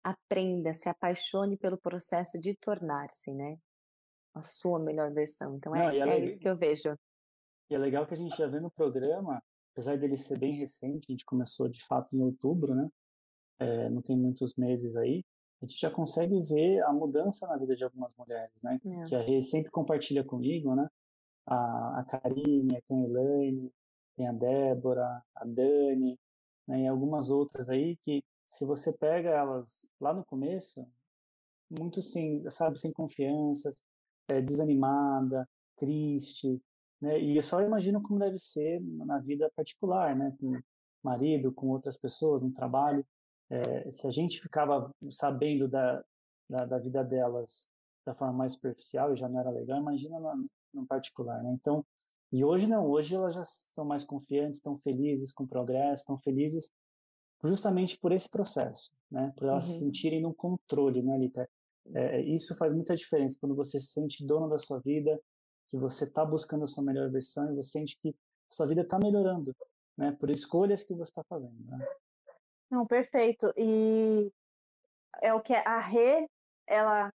aprenda, se apaixone pelo processo de tornar-se, né? A sua melhor versão. Então é, Não, é, é isso que eu vejo. E é legal que a gente já vê no programa, apesar dele ser bem recente, a gente começou de fato em outubro, né? É, não tem muitos meses aí, a gente já consegue ver a mudança na vida de algumas mulheres, né? É. Que a Rê sempre compartilha comigo, né? A, a Karine, a Elaine, tem a Débora, a Dani, né, e algumas outras aí que se você pega elas lá no começo, muito sem, sabe, sem confiança, é, desanimada, triste, né, e eu só imagino como deve ser na vida particular, né, com marido, com outras pessoas, no trabalho, é, se a gente ficava sabendo da, da, da, vida delas da forma mais superficial e já não era legal, imagina no, no particular, né, então e hoje não, hoje elas já estão mais confiantes, estão felizes com o progresso, estão felizes justamente por esse processo, né? Por elas uhum. se sentirem no controle, né, Lita? É, isso faz muita diferença quando você se sente dono da sua vida, que você está buscando a sua melhor versão e você sente que a sua vida está melhorando, né? Por escolhas que você está fazendo. Né? Não, perfeito. E é o que a Rê, ela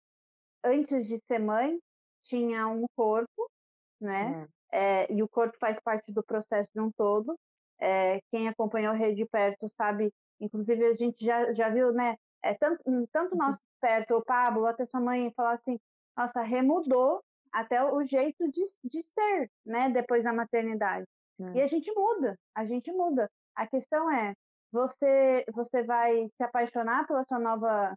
antes de ser mãe tinha um corpo, né? É é, e o corpo faz parte do processo de um todo. É, quem acompanhou a rede de perto sabe, inclusive a gente já, já viu, né? É, tanto, tanto uhum. nosso perto, o Pablo, até sua mãe falar assim, nossa, remudou até o jeito de, de ser, né? Depois da maternidade. É. E a gente muda, a gente muda. A questão é, você, você vai se apaixonar pela sua nova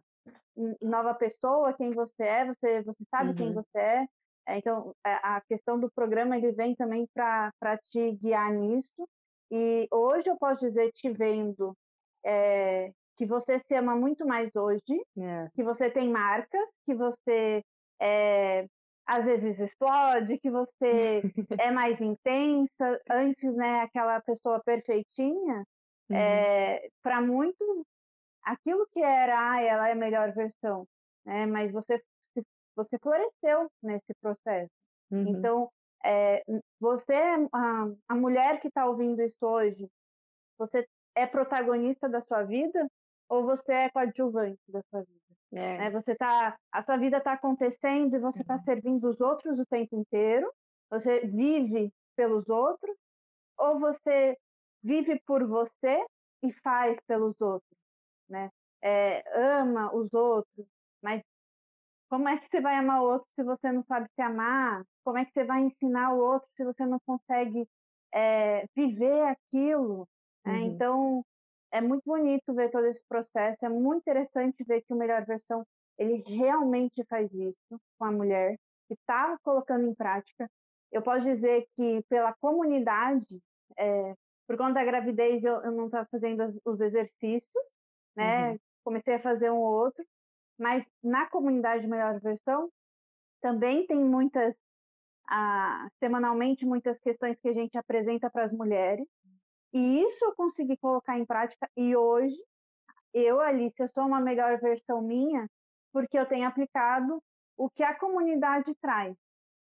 nova pessoa, quem você é, você, você sabe uhum. quem você é, é, então, é, a questão do programa ele vem também para te guiar nisso. E hoje eu posso dizer, te vendo, é, que você se ama muito mais hoje, é. que você tem marcas, que você é, às vezes explode, que você é mais intensa. Antes, né, aquela pessoa perfeitinha, uhum. é, para muitos, aquilo que era, ah, ela é a melhor versão, né? Mas você você floresceu nesse processo. Uhum. Então, é, você, a, a mulher que está ouvindo isso hoje, Você é protagonista da sua vida ou você é coadjuvante da sua vida? É. Né? Você tá, a sua vida está acontecendo e você está uhum. servindo os outros o tempo inteiro. Você vive pelos outros ou você vive por você e faz pelos outros, né? É, ama os outros, mas como é que você vai amar o outro se você não sabe se amar? Como é que você vai ensinar o outro se você não consegue é, viver aquilo? Né? Uhum. Então, é muito bonito ver todo esse processo, é muito interessante ver que o Melhor Versão, ele realmente faz isso com a mulher, que está colocando em prática. Eu posso dizer que pela comunidade, é, por conta da gravidez, eu, eu não estava fazendo os exercícios, né? Uhum. Comecei a fazer um ou outro, mas na comunidade Melhor Versão também tem muitas, ah, semanalmente, muitas questões que a gente apresenta para as mulheres, e isso eu consegui colocar em prática, e hoje, eu, Alice, eu sou uma melhor versão minha, porque eu tenho aplicado o que a comunidade traz.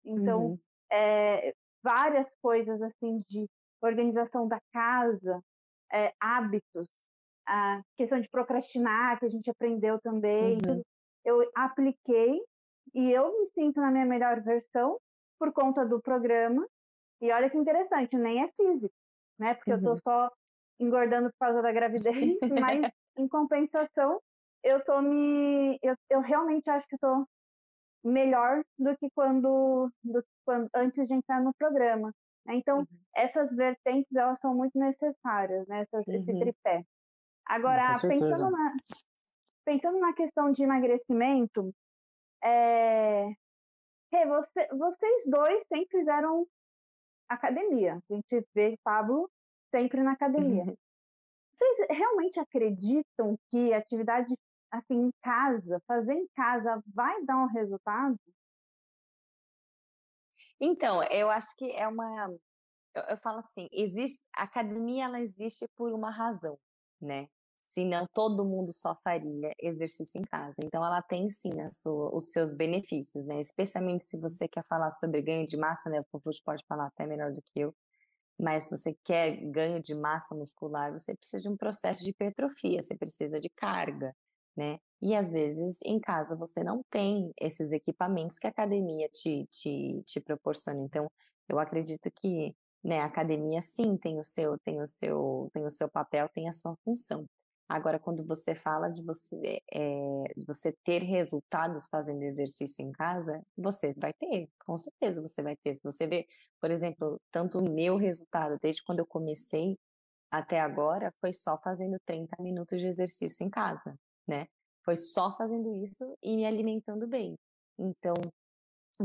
Então, uhum. é, várias coisas assim de organização da casa, é, hábitos, a questão de procrastinar, que a gente aprendeu também, uhum. eu apliquei e eu me sinto na minha melhor versão por conta do programa. E olha que interessante, nem é físico, né? Porque uhum. eu tô uhum. só engordando por causa da gravidez, mas em compensação, eu tô me. Eu, eu realmente acho que tô melhor do que quando, do que quando antes de entrar no programa. Né? Então, uhum. essas vertentes elas são muito necessárias, né? Essas, uhum. Esse tripé. Agora, pensando na, pensando na questão de emagrecimento, é, você, vocês dois sempre fizeram academia. A gente vê Pablo sempre na academia. Uhum. Vocês realmente acreditam que atividade assim em casa, fazer em casa, vai dar um resultado? Então, eu acho que é uma. Eu, eu falo assim, existe a academia, ela existe por uma razão, né? Senão todo mundo só faria exercício em casa. Então, ela tem sim sua, os seus benefícios, né? Especialmente se você quer falar sobre ganho de massa, né? O Fofus pode falar até melhor do que eu. Mas se você quer ganho de massa muscular, você precisa de um processo de hipertrofia, você precisa de carga, né? E às vezes em casa você não tem esses equipamentos que a academia te, te, te proporciona. Então, eu acredito que né, a academia sim tem o seu, tem o seu, tem o seu papel, tem a sua função. Agora, quando você fala de você, é, de você ter resultados fazendo exercício em casa, você vai ter, com certeza você vai ter. Se você vê, por exemplo, tanto o meu resultado, desde quando eu comecei até agora, foi só fazendo 30 minutos de exercício em casa, né? Foi só fazendo isso e me alimentando bem. Então,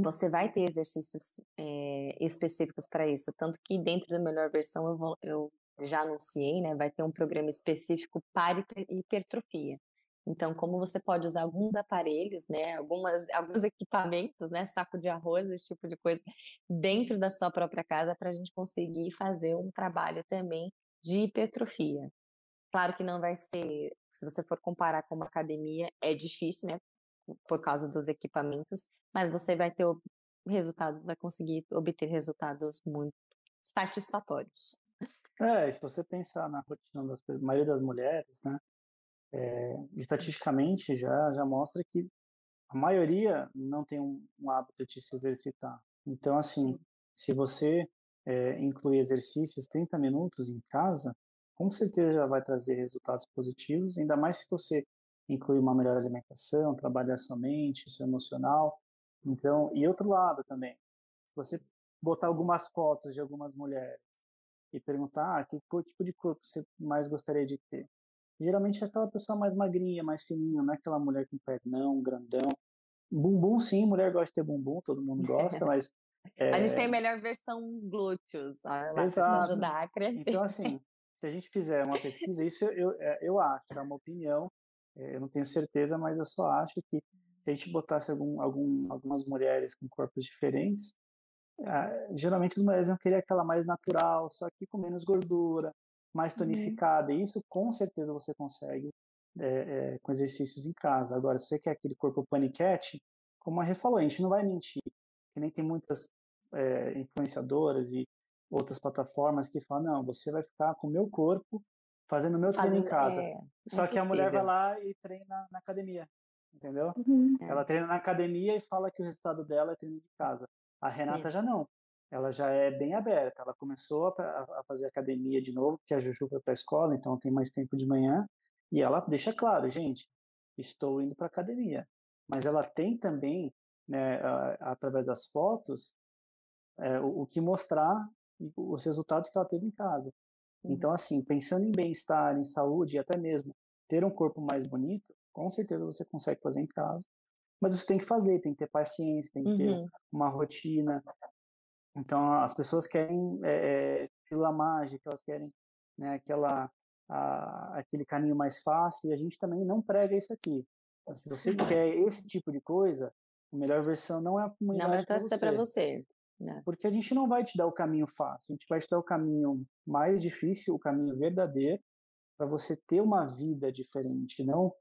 você vai ter exercícios é, específicos para isso. Tanto que dentro da melhor versão eu, vou, eu já anunciei, né? Vai ter um programa específico para hipertrofia. Então, como você pode usar alguns aparelhos, né, algumas, alguns equipamentos, né, saco de arroz, esse tipo de coisa, dentro da sua própria casa para a gente conseguir fazer um trabalho também de hipertrofia. Claro que não vai ser se você for comparar com uma academia, é difícil, né? Por causa dos equipamentos, mas você vai ter o resultado, vai conseguir obter resultados muito satisfatórios. É, se você pensar na rotina da maioria das mulheres, né? É, estatisticamente já, já mostra que a maioria não tem um, um hábito de se exercitar. Então, assim, se você é, incluir exercícios 30 minutos em casa, com certeza já vai trazer resultados positivos, ainda mais se você incluir uma melhor alimentação, trabalhar sua mente, seu emocional. Então, e outro lado também, se você botar algumas fotos de algumas mulheres e perguntar ah, que tipo de corpo você mais gostaria de ter, geralmente é aquela pessoa mais magrinha, mais fininha, não é aquela mulher com pernão, grandão. Bumbum, sim, mulher gosta de ter bumbum, todo mundo gosta, mas é... A gente tem a melhor versão glúteos, lá Exato. te ajudar a crescer. Então, assim, se a gente fizer uma pesquisa, isso eu, eu, é, eu acho, é uma opinião, é, eu não tenho certeza, mas eu só acho que se a gente botasse algum, algum, algumas mulheres com corpos diferentes, ah, geralmente as mulheres vão querer aquela mais natural, só que com menos gordura, mais uhum. tonificada, uhum. e isso com certeza você consegue é, é, com exercícios em casa. Agora, se você quer aquele corpo paniquete, como a Rê falou, a gente não vai mentir, que nem tem muitas é, influenciadoras e outras plataformas que falam, não, você vai ficar com o meu corpo fazendo meu treino em casa. É, Só que a mulher vai lá e treina na academia, entendeu? Uhum. Ela treina na academia e fala que o resultado dela é treino de casa. A Renata é. já não. Ela já é bem aberta. Ela começou a, a fazer academia de novo, porque a Juju foi para a escola, então tem mais tempo de manhã. E ela deixa claro, gente, estou indo para academia. Mas ela tem também, né, através das fotos, é, o, o que mostrar os resultados que ela teve em casa. Então, assim, pensando em bem-estar, em saúde e até mesmo ter um corpo mais bonito, com certeza você consegue fazer em casa. Mas você tem que fazer, tem que ter paciência, tem que uhum. ter uma rotina. Então, as pessoas querem é, é, pílula mágica, elas querem né, aquela, a, aquele caminho mais fácil, e a gente também não prega isso aqui. Então, se você quer esse tipo de coisa, a melhor versão não é a comunidade Não ser para você. Né? Porque a gente não vai te dar o caminho fácil, a gente vai te dar o caminho mais difícil, o caminho verdadeiro, para você ter uma vida diferente, não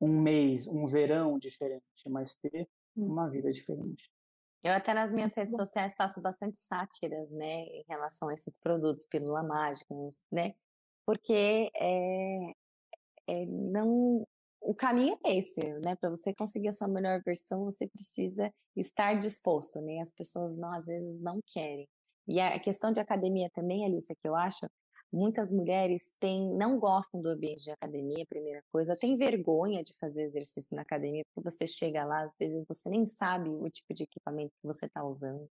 um mês, um verão diferente, mas ter hum. uma vida diferente. Eu até nas minhas redes sociais faço bastante sátiras, né, em relação a esses produtos, pílula mágica, né, porque é, é, não o caminho é esse, né? Para você conseguir a sua melhor versão, você precisa estar disposto, né? As pessoas não, às vezes não querem. E a questão de academia também, Alice, que eu acho, muitas mulheres têm, não gostam do ambiente de academia, primeira coisa, tem vergonha de fazer exercício na academia, porque você chega lá, às vezes você nem sabe o tipo de equipamento que você está usando.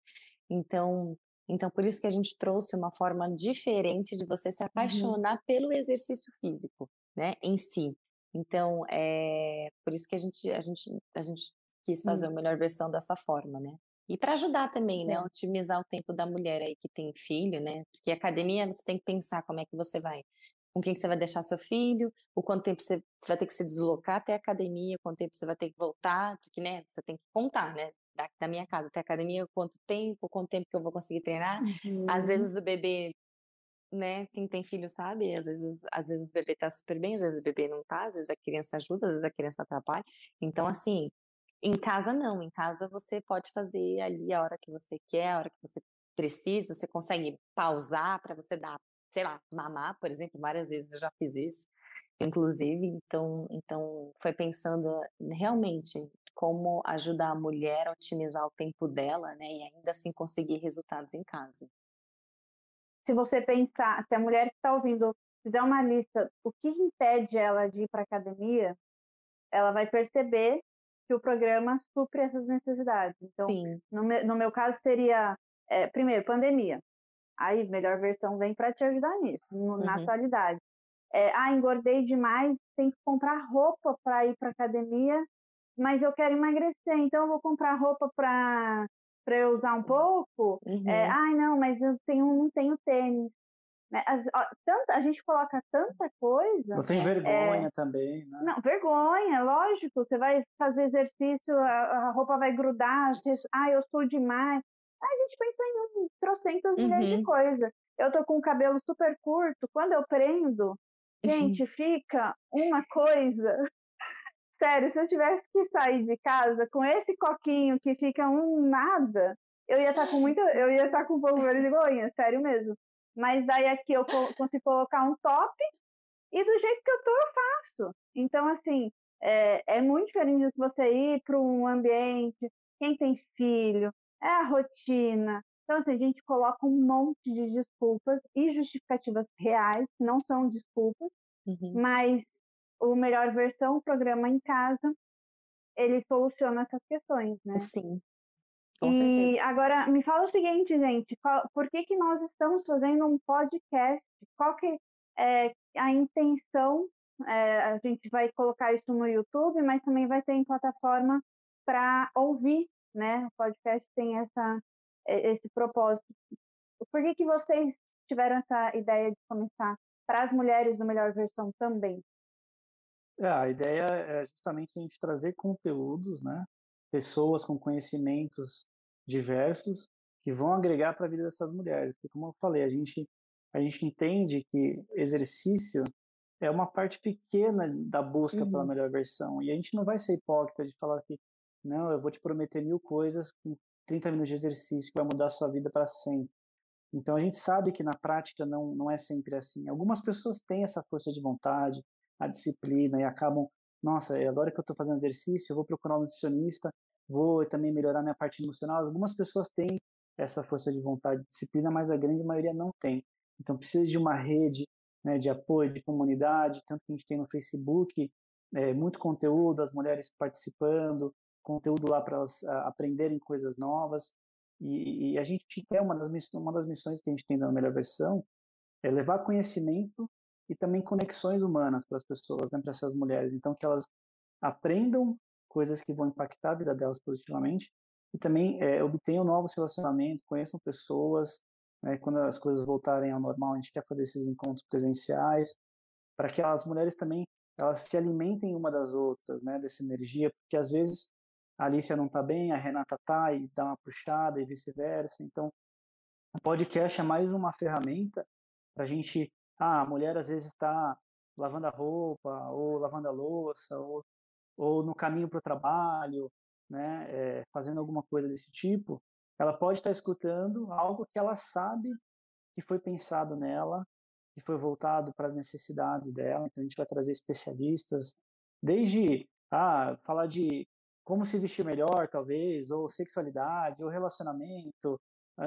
Então, então, por isso que a gente trouxe uma forma diferente de você se uhum. apaixonar uhum. pelo exercício físico, né, em si. Então, é por isso que a gente, a gente, a gente quis fazer hum. a melhor versão dessa forma, né? E para ajudar também, né? É. Otimizar o tempo da mulher aí que tem filho, né? Porque academia você tem que pensar como é que você vai, com quem que você vai deixar seu filho, o quanto tempo você, você vai ter que se deslocar até a academia, quanto tempo você vai ter que voltar, porque, né? Você tem que contar, né? Da, da minha casa até a academia, quanto tempo, quanto tempo que eu vou conseguir treinar. Uhum. Às vezes o bebê né, quem tem filho sabe, às vezes, às vezes o bebê tá super bem, às vezes o bebê não tá, às vezes a criança ajuda, às vezes a criança atrapalha. Então, assim, em casa não, em casa você pode fazer ali a hora que você quer, a hora que você precisa, você consegue pausar para você dar, sei lá, mamar, por exemplo, várias vezes eu já fiz isso, inclusive, então, então foi pensando realmente como ajudar a mulher a otimizar o tempo dela, né, e ainda assim conseguir resultados em casa se você pensar, se a mulher que está ouvindo fizer uma lista, o que impede ela de ir para academia, ela vai perceber que o programa supre essas necessidades. Então, no meu, no meu, caso, seria, é, primeiro, pandemia. Aí, melhor versão vem para te ajudar nisso, no, uhum. na atualidade. É, ah, engordei demais, tem que comprar roupa para ir para academia, mas eu quero emagrecer, então eu vou comprar roupa para para eu usar um pouco, é, uhum. é, ai não, mas eu tenho, não tenho tênis. Né? As, ó, tanta, a gente coloca tanta coisa. Não tem vergonha é, também, né? Não, vergonha, lógico. Você vai fazer exercício, a, a roupa vai grudar, você, ah, eu sou demais. A gente pensa em trocentas uhum. milhões de uhum. coisas. Eu tô com o cabelo super curto, quando eu prendo, gente, fica uma coisa Sério, se eu tivesse que sair de casa com esse coquinho que fica um nada, eu ia estar tá com muita. Eu ia estar tá com um pouco de vergonha, sério mesmo. Mas daí aqui eu consigo colocar um top e do jeito que eu tô, eu faço. Então, assim, é, é muito diferente do que você ir para um ambiente, quem tem filho, é a rotina. Então, assim, a gente coloca um monte de desculpas e justificativas reais, não são desculpas, uhum. mas o Melhor Versão, o programa em casa, ele soluciona essas questões, né? Sim. Com e certeza. agora me fala o seguinte, gente, qual, por que que nós estamos fazendo um podcast? Qual que é a intenção? É, a gente vai colocar isso no YouTube, mas também vai ter em plataforma para ouvir, né? O podcast tem essa esse propósito. Por que que vocês tiveram essa ideia de começar para as mulheres do Melhor Versão também? É, a ideia é justamente a gente trazer conteúdos, né? Pessoas com conhecimentos diversos que vão agregar para a vida dessas mulheres. Porque, como eu falei, a gente, a gente entende que exercício é uma parte pequena da busca uhum. pela melhor versão. E a gente não vai ser hipócrita de falar que, não, eu vou te prometer mil coisas com 30 minutos de exercício que vai mudar a sua vida para sempre. Então a gente sabe que na prática não, não é sempre assim. Algumas pessoas têm essa força de vontade, a disciplina e acabam, nossa, agora que eu estou fazendo exercício, eu vou procurar um nutricionista, vou também melhorar minha parte emocional. Algumas pessoas têm essa força de vontade, disciplina, mas a grande maioria não tem. Então precisa de uma rede né, de apoio, de comunidade, tanto que a gente tem no Facebook é, muito conteúdo, as mulheres participando, conteúdo lá para elas aprenderem coisas novas. E, e, a gente quer uma das, uma das missões que a gente tem na melhor versão é levar conhecimento e também conexões humanas para as pessoas, né, para essas mulheres. Então, que elas aprendam coisas que vão impactar a vida delas positivamente e também é, obtenham novos relacionamentos, conheçam pessoas. Né, quando as coisas voltarem ao normal, a gente quer fazer esses encontros presenciais para que as mulheres também elas se alimentem uma das outras, né, dessa energia, porque às vezes a Alicia não está bem, a Renata está e dá uma puxada e vice-versa. Então, o podcast é mais uma ferramenta para a gente. Ah, a mulher às vezes está lavando a roupa, ou lavando a louça, ou, ou no caminho para o trabalho, né, é, fazendo alguma coisa desse tipo. Ela pode estar tá escutando algo que ela sabe que foi pensado nela, que foi voltado para as necessidades dela. Então, a gente vai trazer especialistas, desde ah, falar de como se vestir melhor, talvez, ou sexualidade, ou relacionamento,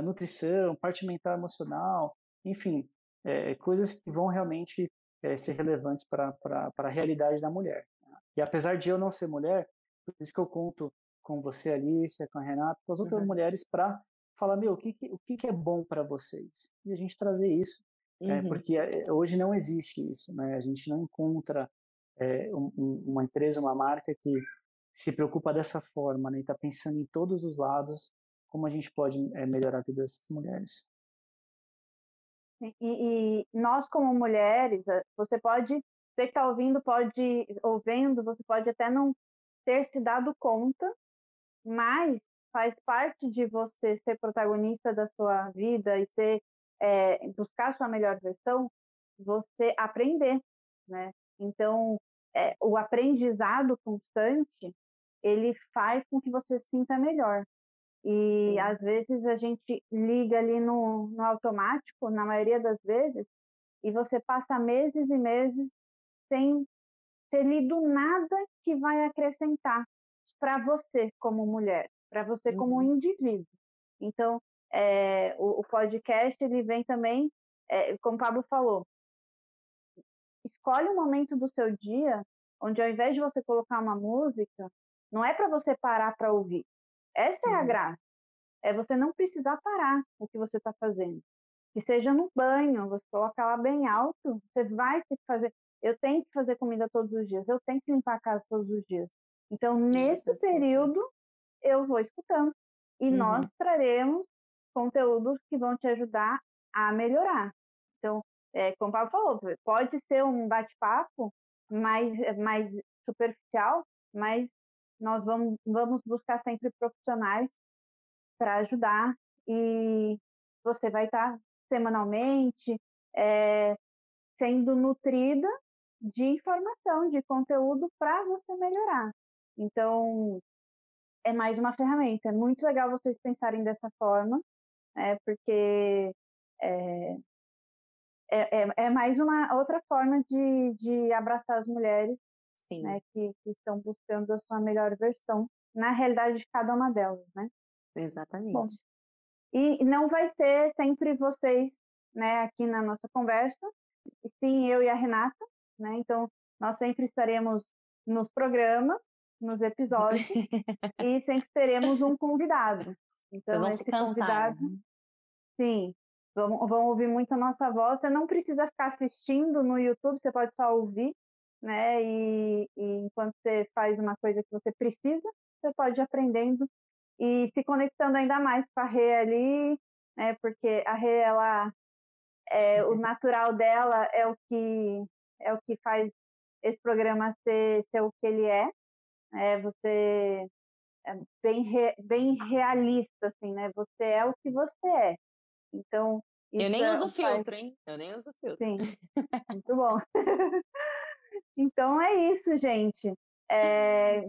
nutrição, parte mental emocional, enfim, é, coisas que vão realmente é, ser relevantes para a realidade da mulher. Né? E apesar de eu não ser mulher, por isso que eu conto com você, Alicia, com a Renata, com as outras uhum. mulheres, para falar, meu, o que, o que é bom para vocês? E a gente trazer isso, uhum. é, porque hoje não existe isso, né? A gente não encontra é, um, uma empresa, uma marca que se preocupa dessa forma, né? Está pensando em todos os lados como a gente pode é, melhorar a vida dessas mulheres. E, e, nós como mulheres, eh, você pode, você que está ouvindo, pode ouvindo, você pode até não ter se dado conta, mas faz parte de você ser protagonista da sua vida e ser é, buscar sua melhor versão, você aprender, né? Então, é, o aprendizado constante ele faz com que você se sinta melhor. E Sim. às vezes a gente liga ali no, no automático, na maioria das vezes, e você passa meses e meses sem ter lido nada que vai acrescentar para você como mulher, para você uhum. como indivíduo. Então, é, o, o, podcast ele vem também, é, como o Pablo falou, escolhe um momento do seu dia onde ao invés de você colocar uma música, não é para você parar para ouvir. Essa é a uhum. graça. É você não precisar parar o que você está fazendo. Que seja no banho, você coloca lá bem alto, você vai ter que fazer. Eu tenho que fazer comida todos os dias, eu tenho que limpar a casa todos os dias. Então, nesse período, eu vou escutando. E uhum. nós traremos conteúdos que vão te ajudar a melhorar. Então, é, como o Paulo falou, pode ser um bate-papo mais, mais superficial, mas nós vamos, vamos buscar sempre profissionais para ajudar e você vai estar semanalmente é, sendo nutrida de informação, de conteúdo para você melhorar. Então, é mais uma ferramenta. É muito legal vocês pensarem dessa forma, né, porque é, é, é, mais uma outra forma de, de abraçar as mulheres Sim. Né, que, que, estão buscando a sua melhor versão na realidade de cada uma delas, né? Exatamente. Bom, e não vai ser sempre vocês, né, aqui na nossa conversa, e sim eu e a Renata, né? Então nós sempre estaremos nos programas, nos episódios e sempre teremos um convidado. Então esse cansar, convidado, né? sim, vão, vão ouvir muito a nossa voz. Você não precisa ficar assistindo no YouTube, você pode só ouvir, né? E, e, enquanto você faz uma coisa que você precisa, você pode ir aprendendo e se conectando ainda mais com a Rê ali, né? Porque a Rê, ela, é, o natural dela é o que é o que faz esse programa ser, ser o que ele é. é você é bem, re, bem realista, assim, né? Você é o que você é. Então, eu nem é uso filtro, hein? Eu nem uso filtro. Sim, muito bom. Então é isso, gente. É,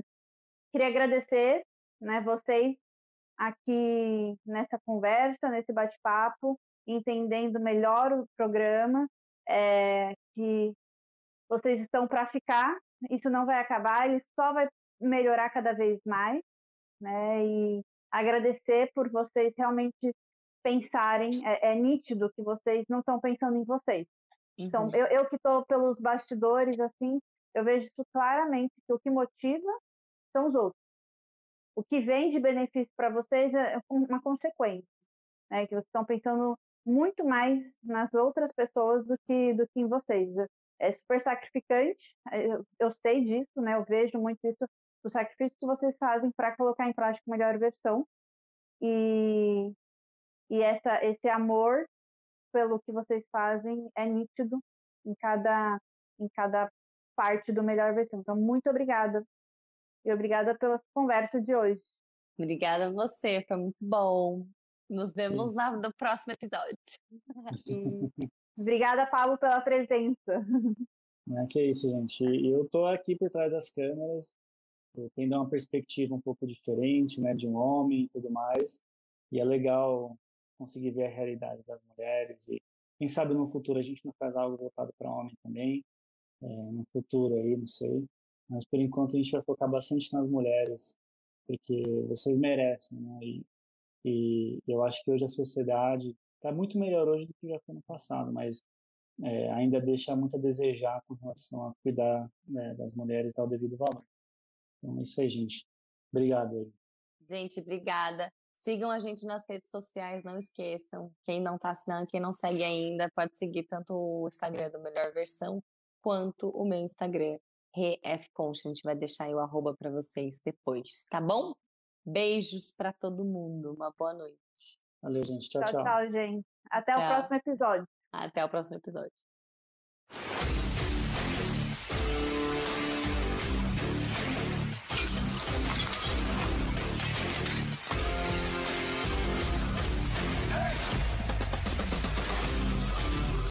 queria agradecer né, vocês aqui nessa conversa, nesse bate-papo. entendendo melhor o programa, é, que vocês estão para ficar, isso não vai acabar, ele só vai melhorar cada vez mais, né? E agradecer por vocês realmente pensarem, é, é nítido que vocês não estão pensando em vocês. Então, eu, eu que estou pelos bastidores, assim, eu vejo isso claramente, que o que motiva são os outros. O que vem de benefício para vocês é uma consequência, né? Que vocês estão pensando muito mais nas outras pessoas do que, do que em vocês. É super sacrificante, eu, eu sei disso, né? Eu vejo muito isso, o sacrifício que vocês fazem para colocar em prática a melhor versão. E, e essa, esse amor pelo que vocês fazem é nítido em cada, em cada parte do melhor versão. Então, muito obrigada. E obrigada pela conversa de hoje. Obrigada a você, foi muito bom. Nos vemos lá no próximo episódio. obrigada, Pablo, pela presença. É que é isso, gente. Eu tô aqui por trás das câmeras, tendo uma perspectiva um pouco diferente, né, de um homem e tudo mais. E é legal conseguir ver a realidade das mulheres e quem sabe no futuro a gente não faz algo voltado para homem também, é, no futuro aí, não sei. Mas por enquanto a gente vai focar bastante nas mulheres, porque vocês merecem, né? E, e eu acho que hoje a sociedade está muito melhor hoje do que já foi no passado, mas é, ainda deixa muito a desejar com relação a cuidar né, das mulheres e dar o devido valor. Então é isso aí, gente. Obrigado. Gente, obrigada. Sigam a gente nas redes sociais, não esqueçam. Quem não está assinando, quem não segue ainda, pode seguir tanto o Instagram do Melhor Versão quanto o meu Instagram, RefConcha. A gente vai deixar aí o arroba para vocês depois, tá bom? Beijos para todo mundo. Uma boa noite. Valeu, gente. Tchau, tchau. Tchau, tchau gente. Até tchau. o próximo episódio. Até o próximo episódio.